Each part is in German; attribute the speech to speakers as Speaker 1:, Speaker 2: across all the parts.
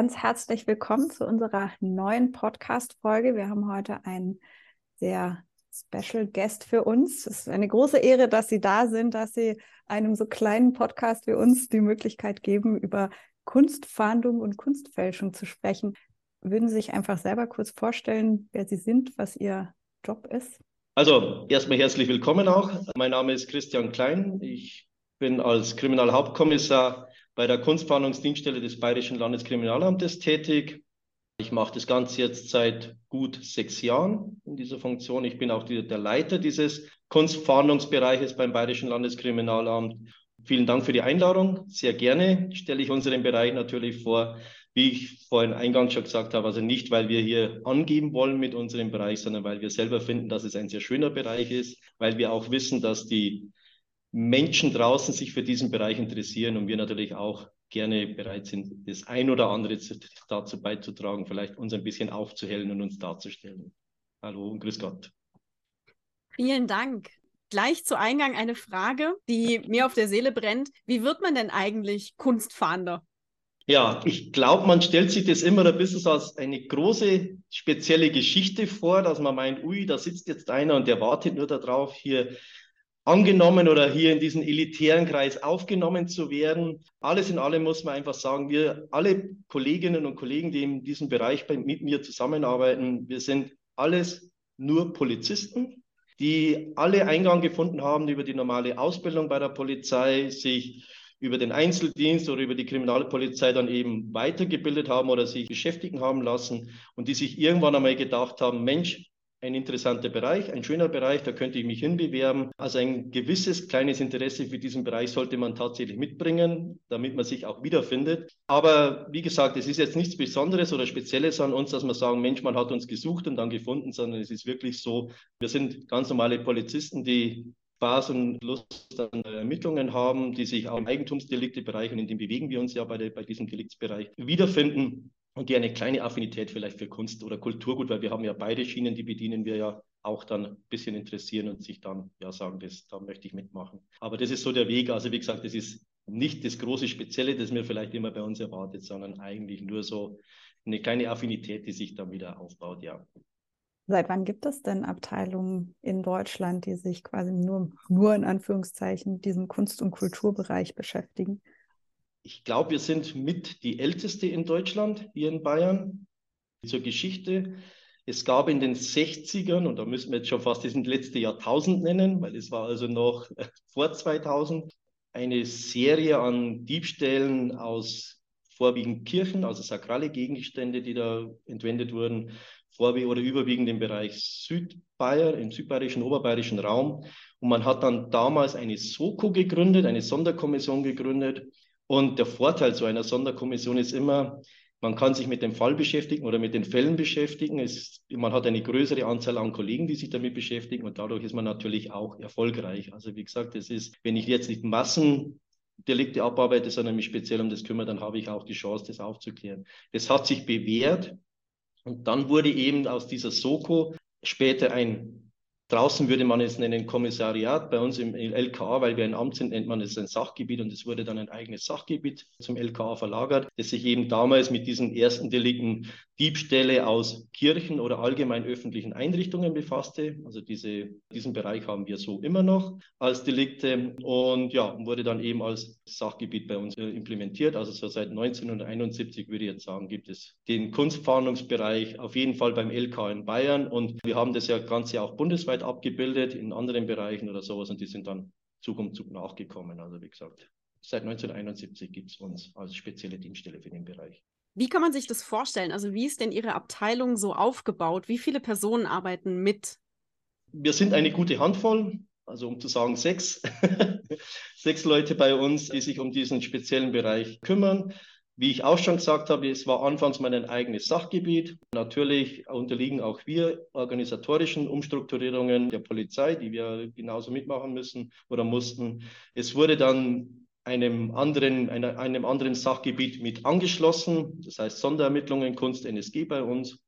Speaker 1: Ganz herzlich willkommen zu unserer neuen Podcast-Folge. Wir haben heute einen sehr Special Guest für uns. Es ist eine große Ehre, dass Sie da sind, dass Sie einem so kleinen Podcast wie uns die Möglichkeit geben, über Kunstfahndung und Kunstfälschung zu sprechen. Würden Sie sich einfach selber kurz vorstellen, wer Sie sind, was Ihr Job ist?
Speaker 2: Also erstmal herzlich willkommen auch. Mein Name ist Christian Klein. Ich bin als Kriminalhauptkommissar bei der Kunstfahndungsdienststelle des Bayerischen Landeskriminalamtes tätig. Ich mache das Ganze jetzt seit gut sechs Jahren in dieser Funktion. Ich bin auch die, der Leiter dieses Kunstfahndungsbereiches beim Bayerischen Landeskriminalamt Vielen Dank für die Einladung. Sehr gerne stelle ich unseren Bereich natürlich vor, wie ich vorhin eingangs schon gesagt habe, also nicht, weil wir hier angeben wollen mit unserem Bereich, sondern weil wir selber finden, dass es ein sehr schöner Bereich ist, weil wir auch wissen, dass die Menschen draußen sich für diesen Bereich interessieren und wir natürlich auch gerne bereit sind, das ein oder andere dazu beizutragen, vielleicht uns ein bisschen aufzuhellen und uns darzustellen. Hallo und grüß Gott.
Speaker 3: Vielen Dank gleich zu Eingang eine Frage, die mir auf der Seele brennt. Wie wird man denn eigentlich Kunstfahnder?
Speaker 2: Ja, ich glaube, man stellt sich das immer ein bisschen so als eine große, spezielle Geschichte vor, dass man meint, ui, da sitzt jetzt einer und der wartet nur darauf, hier angenommen oder hier in diesen elitären Kreis aufgenommen zu werden. Alles in allem muss man einfach sagen, wir alle Kolleginnen und Kollegen, die in diesem Bereich mit mir zusammenarbeiten, wir sind alles nur Polizisten die alle Eingang gefunden haben über die normale Ausbildung bei der Polizei, sich über den Einzeldienst oder über die Kriminalpolizei dann eben weitergebildet haben oder sich beschäftigen haben lassen und die sich irgendwann einmal gedacht haben, Mensch, ein interessanter Bereich, ein schöner Bereich, da könnte ich mich hinbewerben. Also ein gewisses kleines Interesse für diesen Bereich sollte man tatsächlich mitbringen, damit man sich auch wiederfindet. Aber wie gesagt, es ist jetzt nichts Besonderes oder Spezielles an uns, dass wir sagen, Mensch, man hat uns gesucht und dann gefunden, sondern es ist wirklich so, wir sind ganz normale Polizisten, die Spaß und Lust an Ermittlungen haben, die sich auch im Eigentumsdeliktebereich und in dem bewegen wir uns ja bei, der, bei diesem Deliktsbereich wiederfinden und die eine kleine Affinität vielleicht für Kunst oder Kulturgut, weil wir haben ja beide Schienen, die bedienen wir ja auch dann ein bisschen interessieren und sich dann ja sagen, das, da möchte ich mitmachen. Aber das ist so der Weg. Also wie gesagt, das ist nicht das große Spezielle, das mir vielleicht immer bei uns erwartet, sondern eigentlich nur so eine kleine Affinität, die sich dann wieder aufbaut, ja.
Speaker 1: Seit wann gibt es denn Abteilungen in Deutschland, die sich quasi nur, nur in Anführungszeichen diesem Kunst- und Kulturbereich beschäftigen?
Speaker 2: Ich glaube, wir sind mit die älteste in Deutschland, hier in Bayern. Zur Geschichte. Es gab in den 60ern, und da müssen wir jetzt schon fast das letzte Jahrtausend nennen, weil es war also noch vor 2000, eine Serie an Diebstählen aus vorwiegend Kirchen, also sakrale Gegenstände, die da entwendet wurden, vorwiegend oder überwiegend im Bereich Südbayern, im südbayerischen, oberbayerischen Raum. Und man hat dann damals eine SOKO gegründet, eine Sonderkommission gegründet, und der Vorteil so einer Sonderkommission ist immer, man kann sich mit dem Fall beschäftigen oder mit den Fällen beschäftigen. Es, man hat eine größere Anzahl an Kollegen, die sich damit beschäftigen und dadurch ist man natürlich auch erfolgreich. Also wie gesagt, es ist, wenn ich jetzt nicht Massendelikte abarbeite, sondern mich speziell um das kümmere, dann habe ich auch die Chance, das aufzuklären. Das hat sich bewährt und dann wurde eben aus dieser Soko später ein Draußen würde man es nennen Kommissariat, bei uns im LKA, weil wir ein Amt sind, nennt man es ein Sachgebiet und es wurde dann ein eigenes Sachgebiet zum LKA verlagert, das sich eben damals mit diesen ersten Delikten Diebstähle aus Kirchen oder allgemein öffentlichen Einrichtungen befasste. Also diese, diesen Bereich haben wir so immer noch als Delikte und ja, wurde dann eben als Sachgebiet bei uns äh, implementiert. Also so seit 1971 würde ich jetzt sagen, gibt es den Kunstfahndungsbereich auf jeden Fall beim LK in Bayern und wir haben das ja Ganze auch bundesweit abgebildet in anderen Bereichen oder sowas und die sind dann Zug um Zug nachgekommen. Also wie gesagt, seit 1971 gibt es uns als spezielle Dienststelle für den Bereich.
Speaker 3: Wie kann man sich das vorstellen? Also wie ist denn Ihre Abteilung so aufgebaut? Wie viele Personen arbeiten mit?
Speaker 2: Wir sind eine gute Handvoll. also um zu sagen sechs, sechs Leute bei uns, die sich um diesen speziellen Bereich kümmern. Wie ich auch schon gesagt habe, es war anfangs mein eigenes Sachgebiet. Natürlich unterliegen auch wir organisatorischen Umstrukturierungen der Polizei, die wir genauso mitmachen müssen oder mussten. Es wurde dann einem anderen, einer, einem anderen Sachgebiet mit angeschlossen, das heißt Sonderermittlungen, Kunst, NSG bei uns.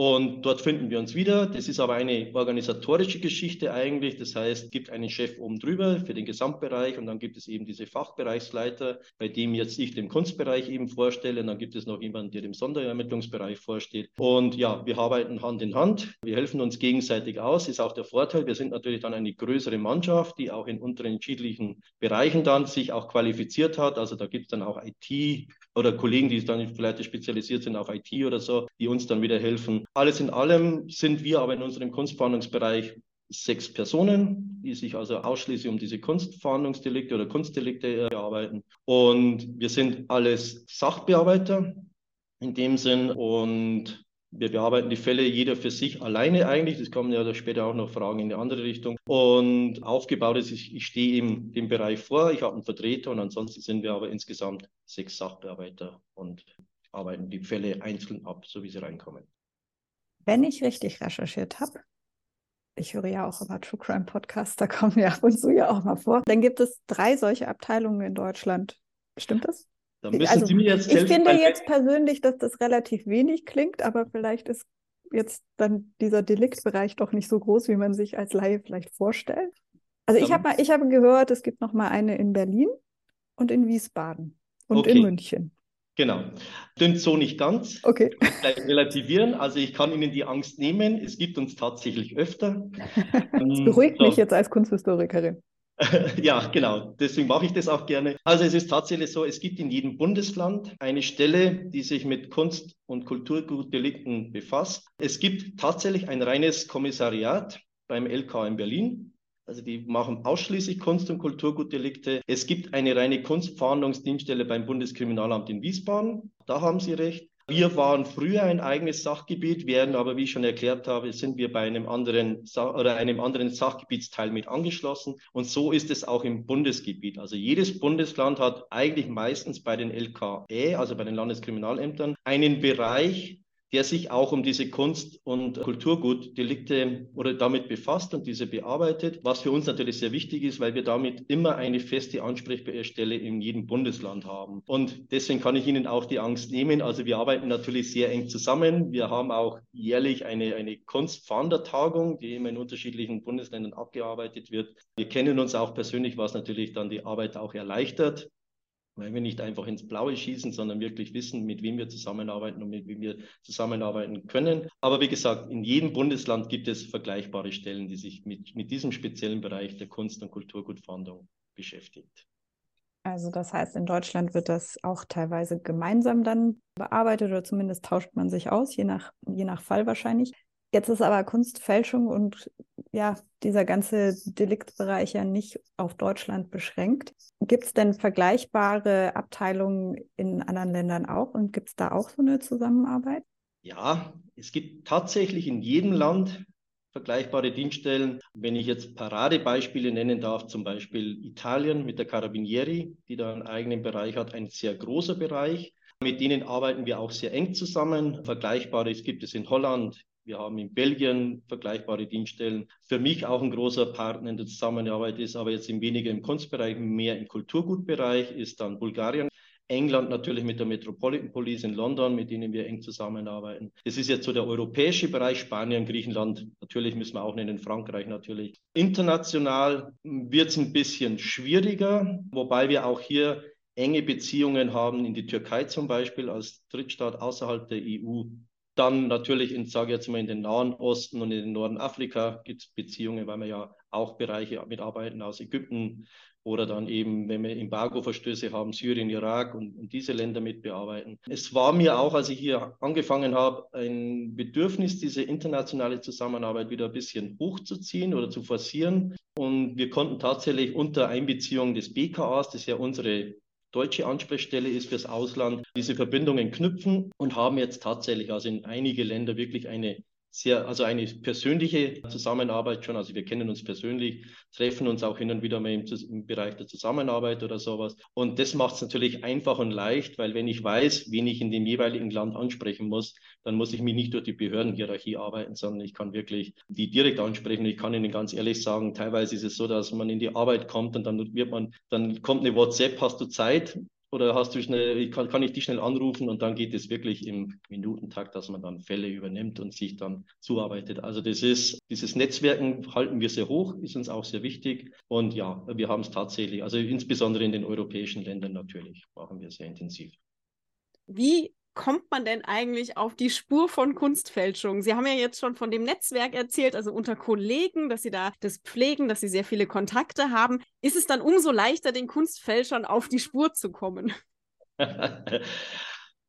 Speaker 2: Und dort finden wir uns wieder. Das ist aber eine organisatorische Geschichte eigentlich. Das heißt, es gibt einen Chef oben drüber für den Gesamtbereich und dann gibt es eben diese Fachbereichsleiter, bei dem jetzt ich den Kunstbereich eben vorstelle. Und dann gibt es noch jemanden, der dem Sonderermittlungsbereich vorsteht. Und ja, wir arbeiten Hand in Hand. Wir helfen uns gegenseitig aus. Ist auch der Vorteil. Wir sind natürlich dann eine größere Mannschaft, die auch in unterschiedlichen Bereichen dann sich auch qualifiziert hat. Also da gibt es dann auch IT oder Kollegen, die dann vielleicht spezialisiert sind auf IT oder so, die uns dann wieder helfen. Alles in allem sind wir aber in unserem Kunstfahndungsbereich sechs Personen, die sich also ausschließlich um diese Kunstfahndungsdelikte oder Kunstdelikte bearbeiten. Und wir sind alles Sachbearbeiter in dem Sinn und wir bearbeiten die Fälle jeder für sich alleine eigentlich. Das kommen ja später auch noch Fragen in eine andere Richtung. Und aufgebaut ist, ich, ich stehe im dem Bereich vor, ich habe einen Vertreter und ansonsten sind wir aber insgesamt sechs Sachbearbeiter und arbeiten die Fälle einzeln ab, so wie sie reinkommen
Speaker 1: wenn ich richtig recherchiert habe, ich höre ja auch immer True Crime Podcasts, da kommen wir ab und zu ja auch mal vor, dann gibt es drei solche Abteilungen in Deutschland. Stimmt das?
Speaker 2: Da müssen also, Sie mir jetzt
Speaker 1: ich finde jetzt persönlich, dass das relativ wenig klingt, aber vielleicht ist jetzt dann dieser Deliktbereich doch nicht so groß, wie man sich als Laie vielleicht vorstellt. Also ich habe mal, ich habe gehört, es gibt noch mal eine in Berlin und in Wiesbaden und okay. in München.
Speaker 2: Genau. Stimmt so nicht ganz.
Speaker 1: Okay.
Speaker 2: Relativieren. Also ich kann Ihnen die Angst nehmen. Es gibt uns tatsächlich öfter.
Speaker 1: das ähm, beruhigt so. mich jetzt als Kunsthistorikerin.
Speaker 2: ja, genau. Deswegen mache ich das auch gerne. Also es ist tatsächlich so, es gibt in jedem Bundesland eine Stelle, die sich mit Kunst- und Kulturgutdelikten befasst. Es gibt tatsächlich ein reines Kommissariat beim LK in Berlin. Also die machen ausschließlich Kunst- und Kulturgutdelikte. Es gibt eine reine Kunstfahndungsdienststelle beim Bundeskriminalamt in Wiesbaden. Da haben Sie recht. Wir waren früher ein eigenes Sachgebiet, werden aber, wie ich schon erklärt habe, sind wir bei einem anderen oder einem anderen Sachgebietsteil mit angeschlossen. Und so ist es auch im Bundesgebiet. Also jedes Bundesland hat eigentlich meistens bei den LKE, also bei den Landeskriminalämtern, einen Bereich, der sich auch um diese Kunst- und Kulturgutdelikte oder damit befasst und diese bearbeitet, was für uns natürlich sehr wichtig ist, weil wir damit immer eine feste Ansprechstelle in jedem Bundesland haben. Und deswegen kann ich Ihnen auch die Angst nehmen. Also wir arbeiten natürlich sehr eng zusammen. Wir haben auch jährlich eine, eine Kunstfahndertagung, die immer in unterschiedlichen Bundesländern abgearbeitet wird. Wir kennen uns auch persönlich, was natürlich dann die Arbeit auch erleichtert weil wir nicht einfach ins Blaue schießen, sondern wirklich wissen, mit wem wir zusammenarbeiten und mit wem wir zusammenarbeiten können. Aber wie gesagt, in jedem Bundesland gibt es vergleichbare Stellen, die sich mit, mit diesem speziellen Bereich der Kunst- und Kulturgutfahndung beschäftigt.
Speaker 1: Also das heißt, in Deutschland wird das auch teilweise gemeinsam dann bearbeitet oder zumindest tauscht man sich aus, je nach, je nach Fall wahrscheinlich. Jetzt ist aber Kunstfälschung und ja, dieser ganze Deliktbereich ja nicht auf Deutschland beschränkt. Gibt es denn vergleichbare Abteilungen in anderen Ländern auch und gibt es da auch so eine Zusammenarbeit?
Speaker 2: Ja, es gibt tatsächlich in jedem Land vergleichbare Dienststellen. Wenn ich jetzt Paradebeispiele nennen darf, zum Beispiel Italien mit der Carabinieri, die da einen eigenen Bereich hat, ein sehr großer Bereich. Mit denen arbeiten wir auch sehr eng zusammen. Vergleichbares gibt es in Holland, wir haben in Belgien vergleichbare Dienststellen. Für mich auch ein großer Partner in der Zusammenarbeit ist, aber jetzt weniger im Kunstbereich, mehr im Kulturgutbereich, ist dann Bulgarien. England natürlich mit der Metropolitan Police in London, mit denen wir eng zusammenarbeiten. Das ist jetzt so der europäische Bereich, Spanien, Griechenland, natürlich müssen wir auch nennen, Frankreich natürlich. International wird es ein bisschen schwieriger, wobei wir auch hier enge Beziehungen haben in die Türkei zum Beispiel als Drittstaat außerhalb der EU. Dann natürlich, in, sage ich jetzt mal, in den Nahen Osten und in den Norden Afrika gibt es Beziehungen, weil wir ja auch Bereiche mitarbeiten aus Ägypten oder dann eben, wenn wir Embargo-Verstöße haben, Syrien, Irak und, und diese Länder mitbearbeiten. Es war mir auch, als ich hier angefangen habe, ein Bedürfnis, diese internationale Zusammenarbeit wieder ein bisschen hochzuziehen oder zu forcieren. Und wir konnten tatsächlich unter Einbeziehung des BKAs, das ja unsere deutsche Ansprechstelle ist fürs Ausland, diese Verbindungen knüpfen und haben jetzt tatsächlich also in einige Länder wirklich eine sehr, also eine persönliche Zusammenarbeit schon. Also wir kennen uns persönlich, treffen uns auch hin und wieder mal im, im Bereich der Zusammenarbeit oder sowas. Und das macht es natürlich einfach und leicht, weil wenn ich weiß, wen ich in dem jeweiligen Land ansprechen muss, dann muss ich mich nicht durch die Behördenhierarchie arbeiten, sondern ich kann wirklich die direkt ansprechen. Ich kann Ihnen ganz ehrlich sagen, teilweise ist es so, dass man in die Arbeit kommt und dann wird man, dann kommt eine WhatsApp, hast du Zeit? Oder hast du schnell, kann, kann ich dich schnell anrufen und dann geht es wirklich im Minutentakt, dass man dann Fälle übernimmt und sich dann zuarbeitet. Also das ist, dieses Netzwerken halten wir sehr hoch, ist uns auch sehr wichtig. Und ja, wir haben es tatsächlich, also insbesondere in den europäischen Ländern natürlich, machen wir sehr intensiv.
Speaker 3: Wie kommt man denn eigentlich auf die Spur von Kunstfälschung? Sie haben ja jetzt schon von dem Netzwerk erzählt, also unter Kollegen, dass Sie da das pflegen, dass Sie sehr viele Kontakte haben. Ist es dann umso leichter, den Kunstfälschern auf die Spur zu kommen?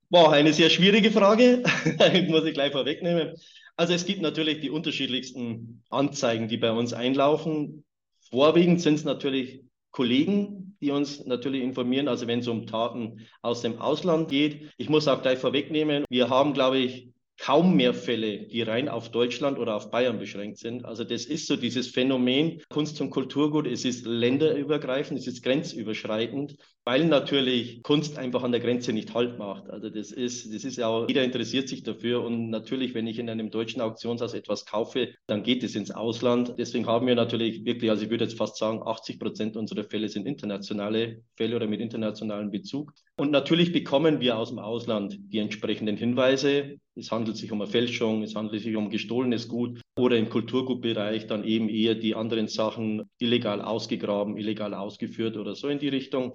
Speaker 2: Boah, eine sehr schwierige Frage. muss ich gleich vorwegnehmen. Also es gibt natürlich die unterschiedlichsten Anzeigen, die bei uns einlaufen. Vorwiegend sind es natürlich Kollegen, die uns natürlich informieren, also wenn es um Taten aus dem Ausland geht. Ich muss auch gleich vorwegnehmen, wir haben, glaube ich, kaum mehr Fälle, die rein auf Deutschland oder auf Bayern beschränkt sind. Also das ist so dieses Phänomen Kunst und Kulturgut. Es ist länderübergreifend, es ist grenzüberschreitend, weil natürlich Kunst einfach an der Grenze nicht Halt macht. Also das ist, das ist ja auch, jeder interessiert sich dafür. Und natürlich, wenn ich in einem deutschen Auktionshaus etwas kaufe, dann geht es ins Ausland. Deswegen haben wir natürlich wirklich, also ich würde jetzt fast sagen, 80 Prozent unserer Fälle sind internationale Fälle oder mit internationalem Bezug. Und natürlich bekommen wir aus dem Ausland die entsprechenden Hinweise. Es handelt sich um eine Fälschung, es handelt sich um gestohlenes Gut oder im Kulturgutbereich dann eben eher die anderen Sachen illegal ausgegraben, illegal ausgeführt oder so in die Richtung.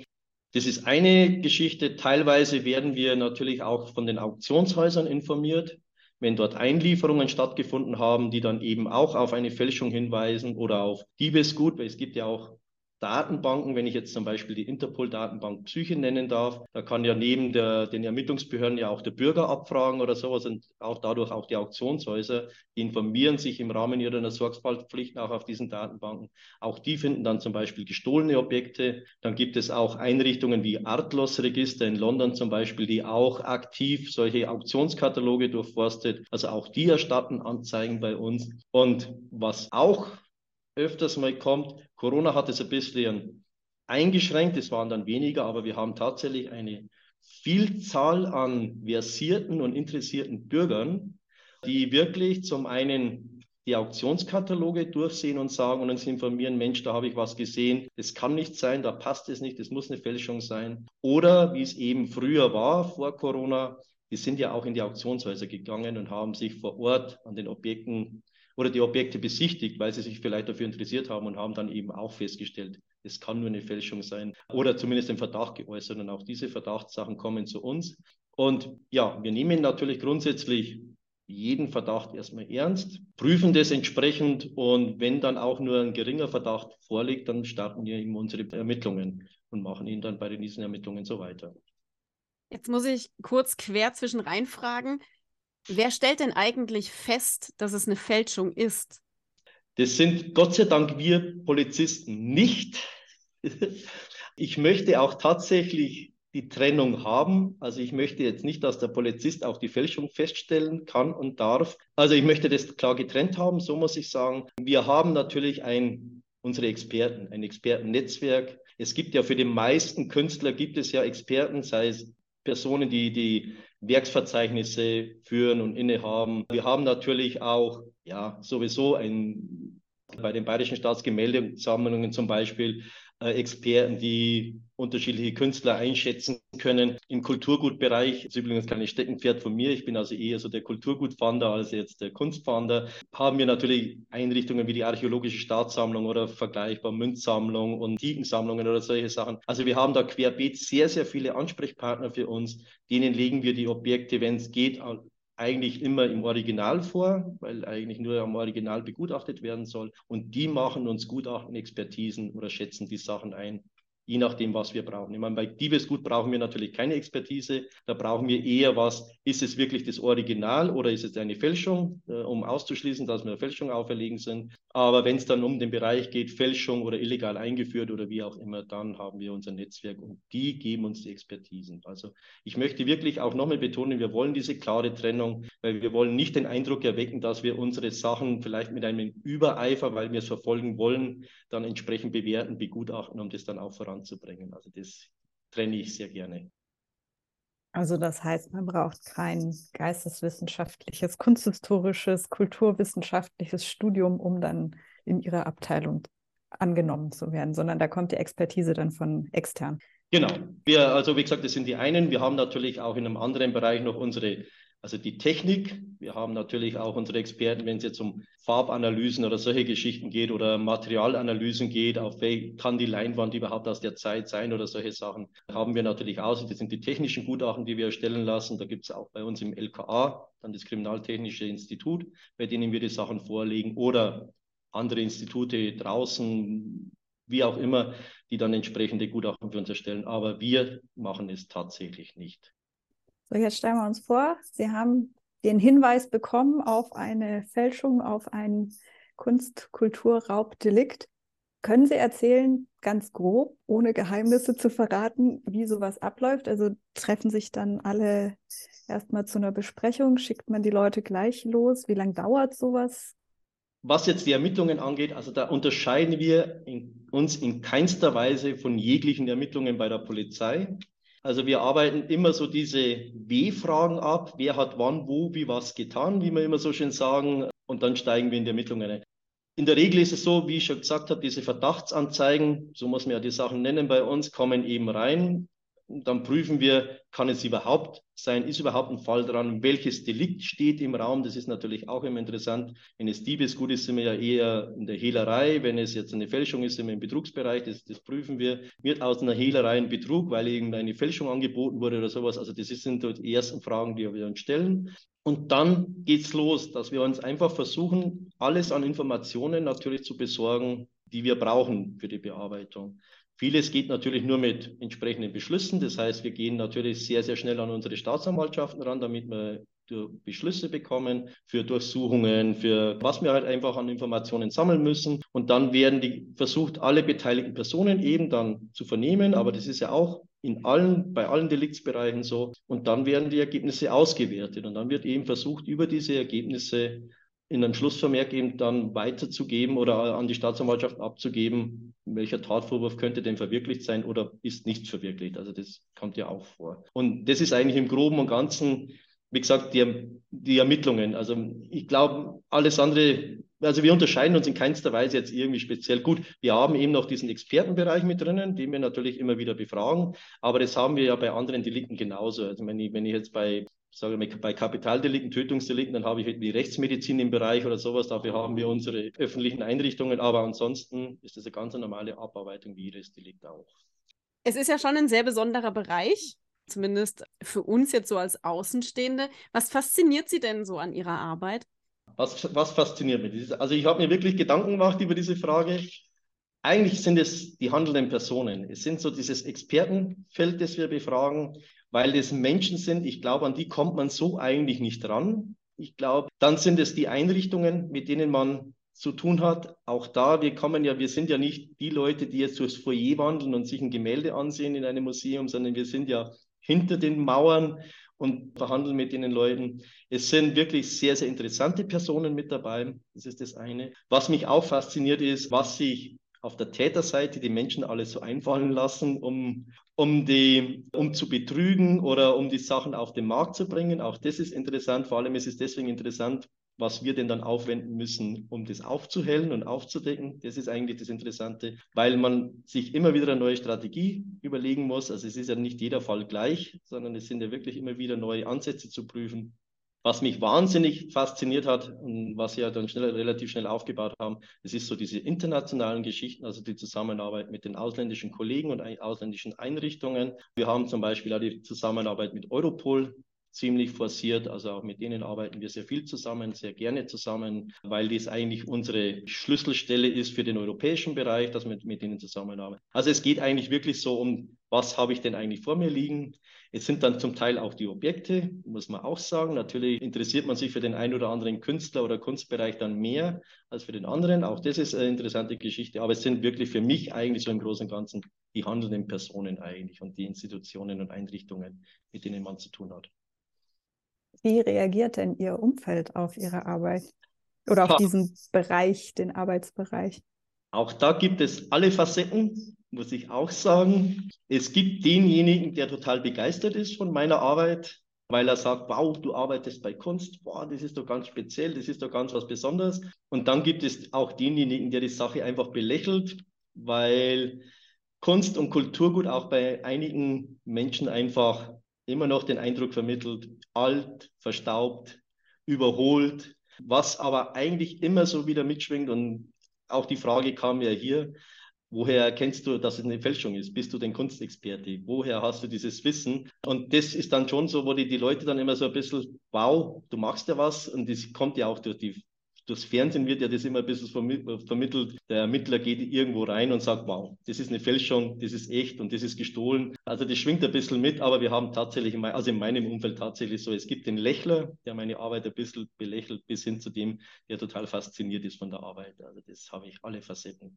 Speaker 2: Das ist eine Geschichte. Teilweise werden wir natürlich auch von den Auktionshäusern informiert, wenn dort Einlieferungen stattgefunden haben, die dann eben auch auf eine Fälschung hinweisen oder auf Diebesgut, weil es gibt ja auch Datenbanken, wenn ich jetzt zum Beispiel die Interpol-Datenbank Psyche nennen darf, da kann ja neben der, den Ermittlungsbehörden ja auch der Bürger abfragen oder sowas und auch dadurch auch die Auktionshäuser, informieren sich im Rahmen ihrer Sorgfaltspflicht auch auf diesen Datenbanken. Auch die finden dann zum Beispiel gestohlene Objekte. Dann gibt es auch Einrichtungen wie Artlos-Register in London zum Beispiel, die auch aktiv solche Auktionskataloge durchforstet. Also auch die erstatten Anzeigen bei uns. Und was auch öfters mal kommt. Corona hat es ein bisschen eingeschränkt, es waren dann weniger, aber wir haben tatsächlich eine Vielzahl an versierten und interessierten Bürgern, die wirklich zum einen die Auktionskataloge durchsehen und sagen und uns informieren, Mensch, da habe ich was gesehen, das kann nicht sein, da passt es nicht, das muss eine Fälschung sein. Oder wie es eben früher war vor Corona, die sind ja auch in die Auktionshäuser gegangen und haben sich vor Ort an den Objekten oder die Objekte besichtigt, weil sie sich vielleicht dafür interessiert haben und haben dann eben auch festgestellt, es kann nur eine Fälschung sein oder zumindest den Verdacht geäußert. Und auch diese Verdachtssachen kommen zu uns. Und ja, wir nehmen natürlich grundsätzlich jeden Verdacht erstmal ernst, prüfen das entsprechend und wenn dann auch nur ein geringer Verdacht vorliegt, dann starten wir eben unsere Ermittlungen und machen ihn dann bei diesen Ermittlungen so weiter.
Speaker 3: Jetzt muss ich kurz quer zwischen reinfragen. Wer stellt denn eigentlich fest, dass es eine Fälschung ist?
Speaker 2: Das sind Gott sei Dank wir Polizisten nicht. Ich möchte auch tatsächlich die Trennung haben. Also ich möchte jetzt nicht, dass der Polizist auch die Fälschung feststellen kann und darf. Also ich möchte das klar getrennt haben, so muss ich sagen. Wir haben natürlich ein, unsere Experten, ein Expertennetzwerk. Es gibt ja für die meisten Künstler gibt es ja Experten, sei es Personen, die die Werksverzeichnisse führen und innehaben. Wir haben natürlich auch ja sowieso ein bei den bayerischen Staatsgemäldesammlungen zum Beispiel Experten, die unterschiedliche Künstler einschätzen können. Im Kulturgutbereich, das ist übrigens kein Steckenpferd von mir, ich bin also eher so der Kulturgutfander als jetzt der Kunstfander, haben wir natürlich Einrichtungen wie die Archäologische Staatssammlung oder vergleichbar Münzsammlung und Tigensammlungen oder solche Sachen. Also wir haben da querbeet sehr, sehr viele Ansprechpartner für uns, denen legen wir die Objekte, wenn es geht, eigentlich immer im Original vor, weil eigentlich nur am Original begutachtet werden soll. Und die machen uns Gutachtenexpertisen oder schätzen die Sachen ein je nachdem, was wir brauchen. Ich meine, bei Diebesgut brauchen wir natürlich keine Expertise. Da brauchen wir eher was, ist es wirklich das Original oder ist es eine Fälschung, äh, um auszuschließen, dass wir Fälschung auferlegen sind. Aber wenn es dann um den Bereich geht, Fälschung oder illegal eingeführt oder wie auch immer, dann haben wir unser Netzwerk und die geben uns die Expertisen. Also ich möchte wirklich auch nochmal betonen, wir wollen diese klare Trennung, weil wir wollen nicht den Eindruck erwecken, dass wir unsere Sachen vielleicht mit einem Übereifer, weil wir es verfolgen wollen, dann entsprechend bewerten, begutachten, um das dann auch voranzubringen. Also das trenne ich sehr gerne.
Speaker 1: Also das heißt, man braucht kein geisteswissenschaftliches, kunsthistorisches, kulturwissenschaftliches Studium, um dann in Ihrer Abteilung angenommen zu werden, sondern da kommt die Expertise dann von extern.
Speaker 2: Genau. Wir, also wie gesagt, das sind die einen. Wir haben natürlich auch in einem anderen Bereich noch unsere also die Technik, wir haben natürlich auch unsere Experten, wenn es jetzt um Farbanalysen oder solche Geschichten geht oder Materialanalysen geht, auf welche kann die Leinwand überhaupt aus der Zeit sein oder solche Sachen, haben wir natürlich aus. Das sind die technischen Gutachten, die wir erstellen lassen. Da gibt es auch bei uns im LKA dann das Kriminaltechnische Institut, bei denen wir die Sachen vorlegen oder andere Institute draußen, wie auch immer, die dann entsprechende Gutachten für uns erstellen. Aber wir machen es tatsächlich nicht.
Speaker 1: So, jetzt stellen wir uns vor, Sie haben den Hinweis bekommen auf eine Fälschung, auf ein Kunst-Kultur-Raubdelikt. Können Sie erzählen, ganz grob, ohne Geheimnisse zu verraten, wie sowas abläuft? Also treffen sich dann alle erstmal zu einer Besprechung, schickt man die Leute gleich los? Wie lange dauert sowas?
Speaker 2: Was jetzt die Ermittlungen angeht, also da unterscheiden wir in, uns in keinster Weise von jeglichen Ermittlungen bei der Polizei. Also wir arbeiten immer so diese W-Fragen ab. Wer hat wann, wo, wie was getan, wie wir immer so schön sagen. Und dann steigen wir in die Ermittlungen ein. In der Regel ist es so, wie ich schon gesagt habe, diese Verdachtsanzeigen, so muss man ja die Sachen nennen bei uns, kommen eben rein. Dann prüfen wir, kann es überhaupt sein, ist überhaupt ein Fall dran, welches Delikt steht im Raum. Das ist natürlich auch immer interessant. Wenn es Diebesgut ist, sind wir ja eher in der Hehlerei. Wenn es jetzt eine Fälschung ist, sind wir im Betrugsbereich. Das, das prüfen wir. Wird aus einer Hehlerei ein Betrug, weil irgendeine Fälschung angeboten wurde oder sowas. Also das sind die ersten Fragen, die wir uns stellen. Und dann geht's los, dass wir uns einfach versuchen, alles an Informationen natürlich zu besorgen, die wir brauchen für die Bearbeitung. Vieles geht natürlich nur mit entsprechenden Beschlüssen. Das heißt, wir gehen natürlich sehr, sehr schnell an unsere Staatsanwaltschaften ran, damit wir Beschlüsse bekommen für Durchsuchungen, für was wir halt einfach an Informationen sammeln müssen. Und dann werden die versucht, alle beteiligten Personen eben dann zu vernehmen. Aber das ist ja auch in allen, bei allen Deliktsbereichen so. Und dann werden die Ergebnisse ausgewertet. Und dann wird eben versucht, über diese Ergebnisse in einem Schlussvermerk eben dann weiterzugeben oder an die Staatsanwaltschaft abzugeben, welcher Tatvorwurf könnte denn verwirklicht sein oder ist nicht verwirklicht. Also das kommt ja auch vor. Und das ist eigentlich im Groben und Ganzen, wie gesagt, die, die Ermittlungen. Also ich glaube, alles andere, also wir unterscheiden uns in keinster Weise jetzt irgendwie speziell gut. Wir haben eben noch diesen Expertenbereich mit drinnen, den wir natürlich immer wieder befragen, aber das haben wir ja bei anderen Delikten genauso. Also wenn ich, wenn ich jetzt bei sage mal, bei Kapitaldelikten, Tötungsdelikten, dann habe ich halt die Rechtsmedizin im Bereich oder sowas. Dafür haben wir unsere öffentlichen Einrichtungen. Aber ansonsten ist das eine ganz normale Abarbeitung wie jedes Delikt auch.
Speaker 3: Es ist ja schon ein sehr besonderer Bereich, zumindest für uns jetzt so als Außenstehende. Was fasziniert Sie denn so an Ihrer Arbeit?
Speaker 2: Was, was fasziniert mich? Also ich habe mir wirklich Gedanken gemacht über diese Frage. Eigentlich sind es die handelnden Personen. Es sind so dieses Expertenfeld, das wir befragen weil es Menschen sind, ich glaube, an die kommt man so eigentlich nicht ran. Ich glaube, dann sind es die Einrichtungen, mit denen man zu tun hat. Auch da, wir kommen ja, wir sind ja nicht die Leute, die jetzt durchs Foyer wandeln und sich ein Gemälde ansehen in einem Museum, sondern wir sind ja hinter den Mauern und verhandeln mit den Leuten. Es sind wirklich sehr, sehr interessante Personen mit dabei. Das ist das eine. Was mich auch fasziniert ist, was sich auf der Täterseite die Menschen alles so einfallen lassen, um, um, die, um zu betrügen oder um die Sachen auf den Markt zu bringen. Auch das ist interessant. Vor allem ist es deswegen interessant, was wir denn dann aufwenden müssen, um das aufzuhellen und aufzudecken. Das ist eigentlich das Interessante, weil man sich immer wieder eine neue Strategie überlegen muss. Also es ist ja nicht jeder Fall gleich, sondern es sind ja wirklich immer wieder neue Ansätze zu prüfen. Was mich wahnsinnig fasziniert hat und was wir dann schnell, relativ schnell aufgebaut haben, das ist so diese internationalen Geschichten, also die Zusammenarbeit mit den ausländischen Kollegen und ausländischen Einrichtungen. Wir haben zum Beispiel auch die Zusammenarbeit mit Europol ziemlich forciert. Also auch mit denen arbeiten wir sehr viel zusammen, sehr gerne zusammen, weil dies eigentlich unsere Schlüsselstelle ist für den europäischen Bereich, dass wir mit denen zusammenarbeiten. Also es geht eigentlich wirklich so um, was habe ich denn eigentlich vor mir liegen? Es sind dann zum Teil auch die Objekte, muss man auch sagen. Natürlich interessiert man sich für den einen oder anderen Künstler oder Kunstbereich dann mehr als für den anderen. Auch das ist eine interessante Geschichte. Aber es sind wirklich für mich eigentlich so im Großen und Ganzen die handelnden Personen eigentlich und die Institutionen und Einrichtungen, mit denen man zu tun hat.
Speaker 1: Wie reagiert denn Ihr Umfeld auf Ihre Arbeit oder auf diesen Bereich, den Arbeitsbereich?
Speaker 2: Auch da gibt es alle Facetten, muss ich auch sagen. Es gibt denjenigen, der total begeistert ist von meiner Arbeit, weil er sagt, wow, du arbeitest bei Kunst, wow, das ist doch ganz speziell, das ist doch ganz was Besonderes. Und dann gibt es auch denjenigen, der die Sache einfach belächelt, weil Kunst und Kulturgut auch bei einigen Menschen einfach immer noch den Eindruck vermittelt, alt, verstaubt, überholt, was aber eigentlich immer so wieder mitschwingt. Und auch die Frage kam ja hier, woher erkennst du, dass es eine Fälschung ist? Bist du denn Kunstexperte? Woher hast du dieses Wissen? Und das ist dann schon so, wo die, die Leute dann immer so ein bisschen, wow, du machst ja was. Und das kommt ja auch durch die durchs Fernsehen wird ja das immer ein bisschen vermittelt. Der Ermittler geht irgendwo rein und sagt, wow, das ist eine Fälschung, das ist echt und das ist gestohlen. Also das schwingt ein bisschen mit, aber wir haben tatsächlich, also in meinem Umfeld tatsächlich so, es gibt den Lächler, der meine Arbeit ein bisschen belächelt, bis hin zu dem, der total fasziniert ist von der Arbeit. Also das habe ich alle Facetten.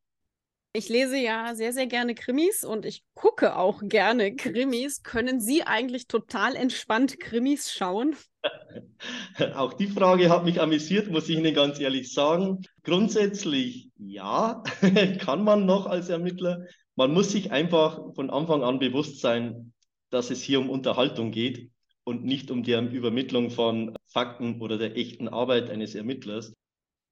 Speaker 3: Ich lese ja sehr, sehr gerne Krimis und ich gucke auch gerne Krimis. Können Sie eigentlich total entspannt Krimis schauen?
Speaker 2: Auch die Frage hat mich amüsiert, muss ich Ihnen ganz ehrlich sagen. Grundsätzlich ja, kann man noch als Ermittler. Man muss sich einfach von Anfang an bewusst sein, dass es hier um Unterhaltung geht und nicht um die Übermittlung von Fakten oder der echten Arbeit eines Ermittlers.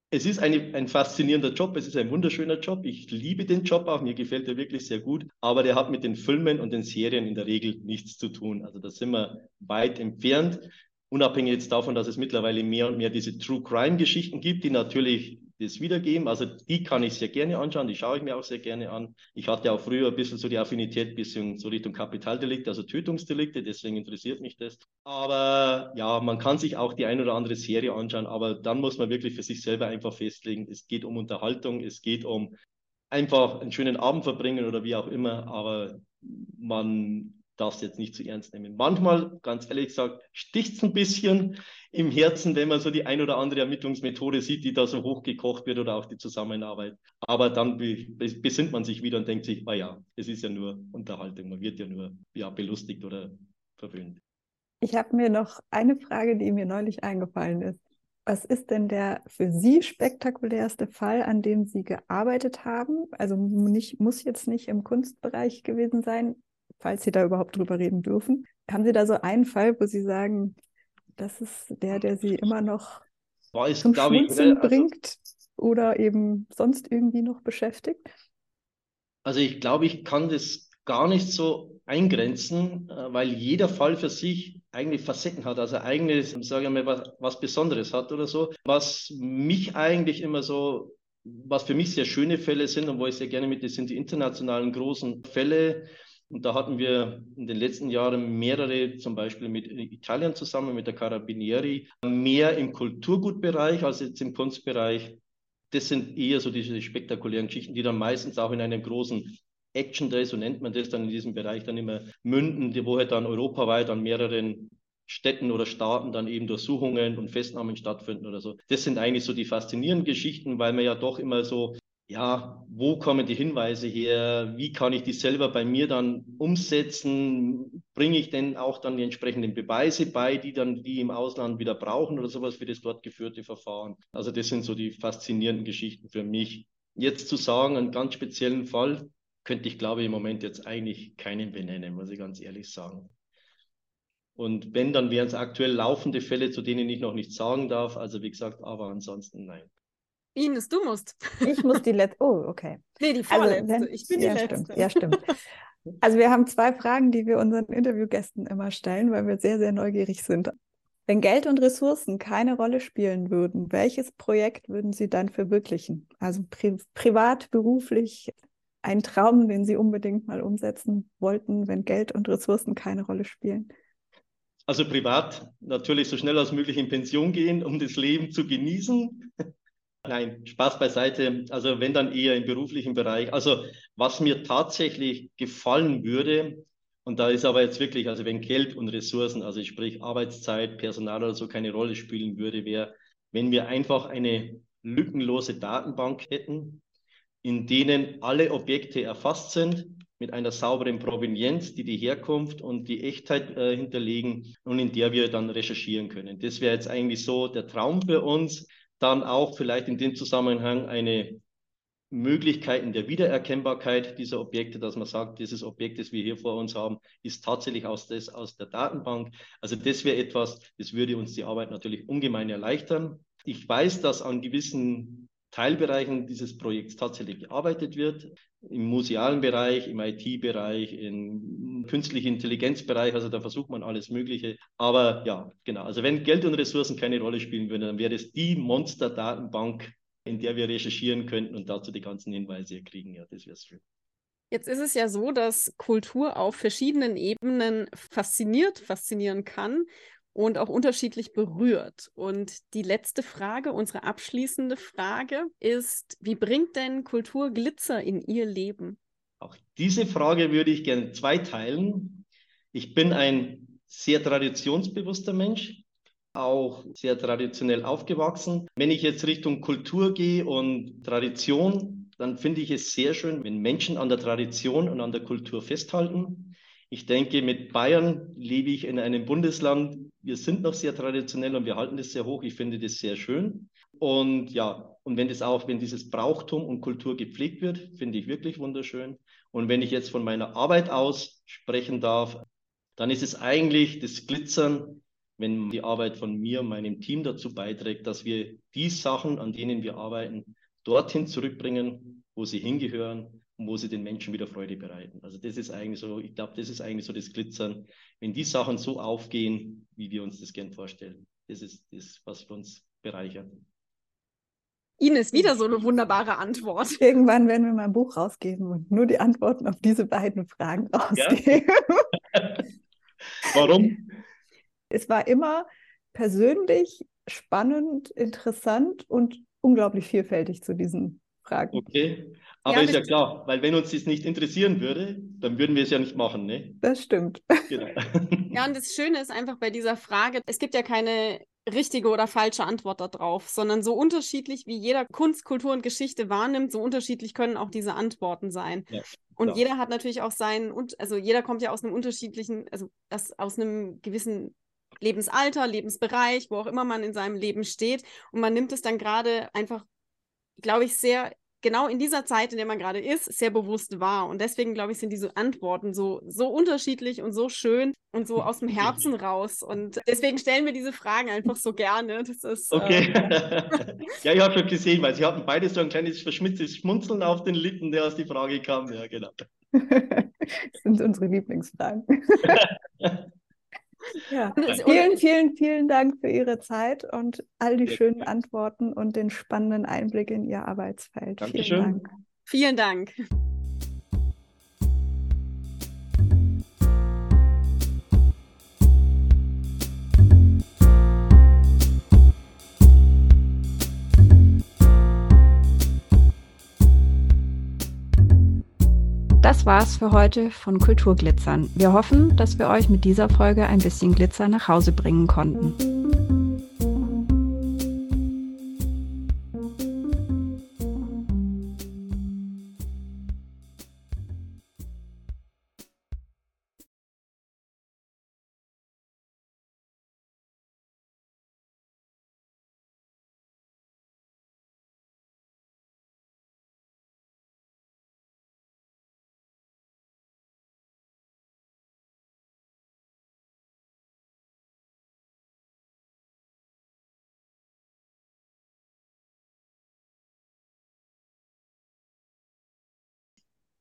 Speaker 2: Es ist eine, ein faszinierender Job, es ist ein wunderschöner Job. Ich liebe den Job auch, mir gefällt er wirklich sehr gut, aber der hat mit den Filmen und den Serien in der Regel nichts zu tun. Also da sind wir weit entfernt. Unabhängig jetzt davon, dass es mittlerweile mehr und mehr diese True Crime Geschichten gibt, die natürlich das wiedergeben. Also die kann ich sehr gerne anschauen, die schaue ich mir auch sehr gerne an. Ich hatte auch früher ein bisschen so die Affinität bisschen so Richtung Kapitaldelikt, also Tötungsdelikte, deswegen interessiert mich das. Aber ja, man kann sich auch die ein oder andere Serie anschauen, aber dann muss man wirklich für sich selber einfach festlegen, es geht um Unterhaltung, es geht um einfach einen schönen Abend verbringen oder wie auch immer, aber man darfst jetzt nicht zu ernst nehmen. Manchmal, ganz ehrlich gesagt, sticht es ein bisschen im Herzen, wenn man so die ein oder andere Ermittlungsmethode sieht, die da so hochgekocht wird oder auch die Zusammenarbeit. Aber dann besinnt man sich wieder und denkt sich, ah es ist ja nur Unterhaltung, man wird ja nur ja, belustigt oder verwöhnt.
Speaker 1: Ich habe mir noch eine Frage, die mir neulich eingefallen ist. Was ist denn der für Sie spektakulärste Fall, an dem Sie gearbeitet haben? Also nicht, muss jetzt nicht im Kunstbereich gewesen sein, falls Sie da überhaupt drüber reden dürfen. Haben Sie da so einen Fall, wo Sie sagen, das ist der, der Sie immer noch Weiß, zum Schmunzeln ich, also, bringt oder eben sonst irgendwie noch beschäftigt?
Speaker 2: Also ich glaube, ich kann das gar nicht so eingrenzen, äh, weil jeder Fall für sich eigentlich Facetten hat, also eigenes, sage ich mal, was, was Besonderes hat oder so. Was mich eigentlich immer so was für mich sehr schöne Fälle sind und wo ich sehr gerne mit, das sind die internationalen großen Fälle, und da hatten wir in den letzten Jahren mehrere, zum Beispiel mit Italien zusammen, mit der Carabinieri, mehr im Kulturgutbereich als jetzt im Kunstbereich. Das sind eher so diese spektakulären Geschichten, die dann meistens auch in einem großen Action Day, so nennt man das dann in diesem Bereich, dann immer münden, wo halt dann europaweit an mehreren Städten oder Staaten dann eben Durchsuchungen und Festnahmen stattfinden oder so. Das sind eigentlich so die faszinierenden Geschichten, weil man ja doch immer so ja, wo kommen die Hinweise her? Wie kann ich die selber bei mir dann umsetzen? Bringe ich denn auch dann die entsprechenden Beweise bei, die dann die im Ausland wieder brauchen oder sowas für das dort geführte Verfahren? Also das sind so die faszinierenden Geschichten für mich. Jetzt zu sagen, einen ganz speziellen Fall, könnte ich glaube ich im Moment jetzt eigentlich keinen benennen, muss ich ganz ehrlich sagen. Und wenn, dann wären es aktuell laufende Fälle, zu denen ich noch nichts sagen darf. Also wie gesagt, aber ansonsten nein.
Speaker 3: Ines, du musst.
Speaker 1: Ich muss die letzte. Oh, okay.
Speaker 3: Nee, die also, vorletzte. Also, ich bin
Speaker 1: ja,
Speaker 3: die
Speaker 1: letzte. Stimmt. Ja, stimmt. Also wir haben zwei Fragen, die wir unseren Interviewgästen immer stellen, weil wir sehr, sehr neugierig sind. Wenn Geld und Ressourcen keine Rolle spielen würden, welches Projekt würden Sie dann verwirklichen? Also pri privat, beruflich, ein Traum, den Sie unbedingt mal umsetzen wollten, wenn Geld und Ressourcen keine Rolle spielen?
Speaker 2: Also privat natürlich so schnell als möglich in Pension gehen, um das Leben zu genießen. Nein, Spaß beiseite. Also wenn dann eher im beruflichen Bereich. Also was mir tatsächlich gefallen würde, und da ist aber jetzt wirklich, also wenn Geld und Ressourcen, also sprich Arbeitszeit, Personal oder so keine Rolle spielen würde, wäre, wenn wir einfach eine lückenlose Datenbank hätten, in denen alle Objekte erfasst sind mit einer sauberen Provenienz, die die Herkunft und die Echtheit äh, hinterlegen und in der wir dann recherchieren können. Das wäre jetzt eigentlich so der Traum für uns. Dann auch vielleicht in dem Zusammenhang eine Möglichkeiten der Wiedererkennbarkeit dieser Objekte, dass man sagt, dieses Objekt, das wir hier vor uns haben, ist tatsächlich aus, des, aus der Datenbank. Also das wäre etwas, das würde uns die Arbeit natürlich ungemein erleichtern. Ich weiß, dass an gewissen Teilbereichen dieses Projekts tatsächlich gearbeitet wird. Im musealen Bereich, im IT-Bereich, im künstlichen Intelligenzbereich, also da versucht man alles Mögliche. Aber ja, genau. Also wenn Geld und Ressourcen keine Rolle spielen würden, dann wäre es die Monster-Datenbank in der wir recherchieren könnten und dazu die ganzen Hinweise kriegen. Ja, das wäre schön.
Speaker 3: Jetzt ist es ja so, dass Kultur auf verschiedenen Ebenen fasziniert, faszinieren kann und auch unterschiedlich berührt. Und die letzte Frage, unsere abschließende Frage ist, wie bringt denn Kultur Glitzer in Ihr Leben?
Speaker 2: Auch diese Frage würde ich gerne zweiteilen. Ich bin ein sehr traditionsbewusster Mensch auch sehr traditionell aufgewachsen. Wenn ich jetzt Richtung Kultur gehe und Tradition, dann finde ich es sehr schön, wenn Menschen an der Tradition und an der Kultur festhalten. Ich denke, mit Bayern lebe ich in einem Bundesland. Wir sind noch sehr traditionell und wir halten das sehr hoch. Ich finde das sehr schön. Und ja, und wenn das auch, wenn dieses Brauchtum und Kultur gepflegt wird, finde ich wirklich wunderschön. Und wenn ich jetzt von meiner Arbeit aus sprechen darf, dann ist es eigentlich das Glitzern wenn die Arbeit von mir und meinem Team dazu beiträgt, dass wir die Sachen, an denen wir arbeiten, dorthin zurückbringen, wo sie hingehören wo sie den Menschen wieder Freude bereiten. Also das ist eigentlich so, ich glaube, das ist eigentlich so das Glitzern, wenn die Sachen so aufgehen, wie wir uns das gern vorstellen. Das ist das, was uns bereichert.
Speaker 3: Ines, wieder so eine wunderbare Antwort.
Speaker 1: Irgendwann werden wir mal ein Buch rausgeben und nur die Antworten auf diese beiden Fragen rausgeben.
Speaker 2: Ja? Warum?
Speaker 1: Es war immer persönlich spannend, interessant und unglaublich vielfältig zu diesen Fragen.
Speaker 2: Okay, aber ja, ist ja klar, weil wenn uns das nicht interessieren würde, dann würden wir es ja nicht machen, ne?
Speaker 1: Das stimmt. Genau.
Speaker 3: Ja, und das Schöne ist einfach bei dieser Frage, es gibt ja keine richtige oder falsche Antwort darauf, sondern so unterschiedlich wie jeder Kunst, Kultur und Geschichte wahrnimmt, so unterschiedlich können auch diese Antworten sein. Ja, und jeder hat natürlich auch seinen, also jeder kommt ja aus einem unterschiedlichen, also das, aus einem gewissen Lebensalter, Lebensbereich, wo auch immer man in seinem Leben steht. Und man nimmt es dann gerade einfach, glaube ich, sehr genau in dieser Zeit, in der man gerade ist, sehr bewusst wahr. Und deswegen, glaube ich, sind diese Antworten so, so unterschiedlich und so schön und so aus dem Herzen raus. Und deswegen stellen wir diese Fragen einfach so gerne. Das ist,
Speaker 2: okay. Ähm... ja, ich habe schon gesehen, weil sie hatten beide so ein kleines verschmitztes Schmunzeln auf den Lippen, der aus die Frage kam. Ja, genau.
Speaker 1: das sind unsere Lieblingsfragen. Ja. Vielen, vielen, vielen Dank für Ihre Zeit und all die schönen Antworten und den spannenden Einblick in Ihr Arbeitsfeld.
Speaker 2: Dankeschön. Vielen Dank.
Speaker 3: Vielen Dank.
Speaker 1: War's für heute von Kulturglitzern. Wir hoffen, dass wir euch mit dieser Folge ein bisschen Glitzer nach Hause bringen konnten.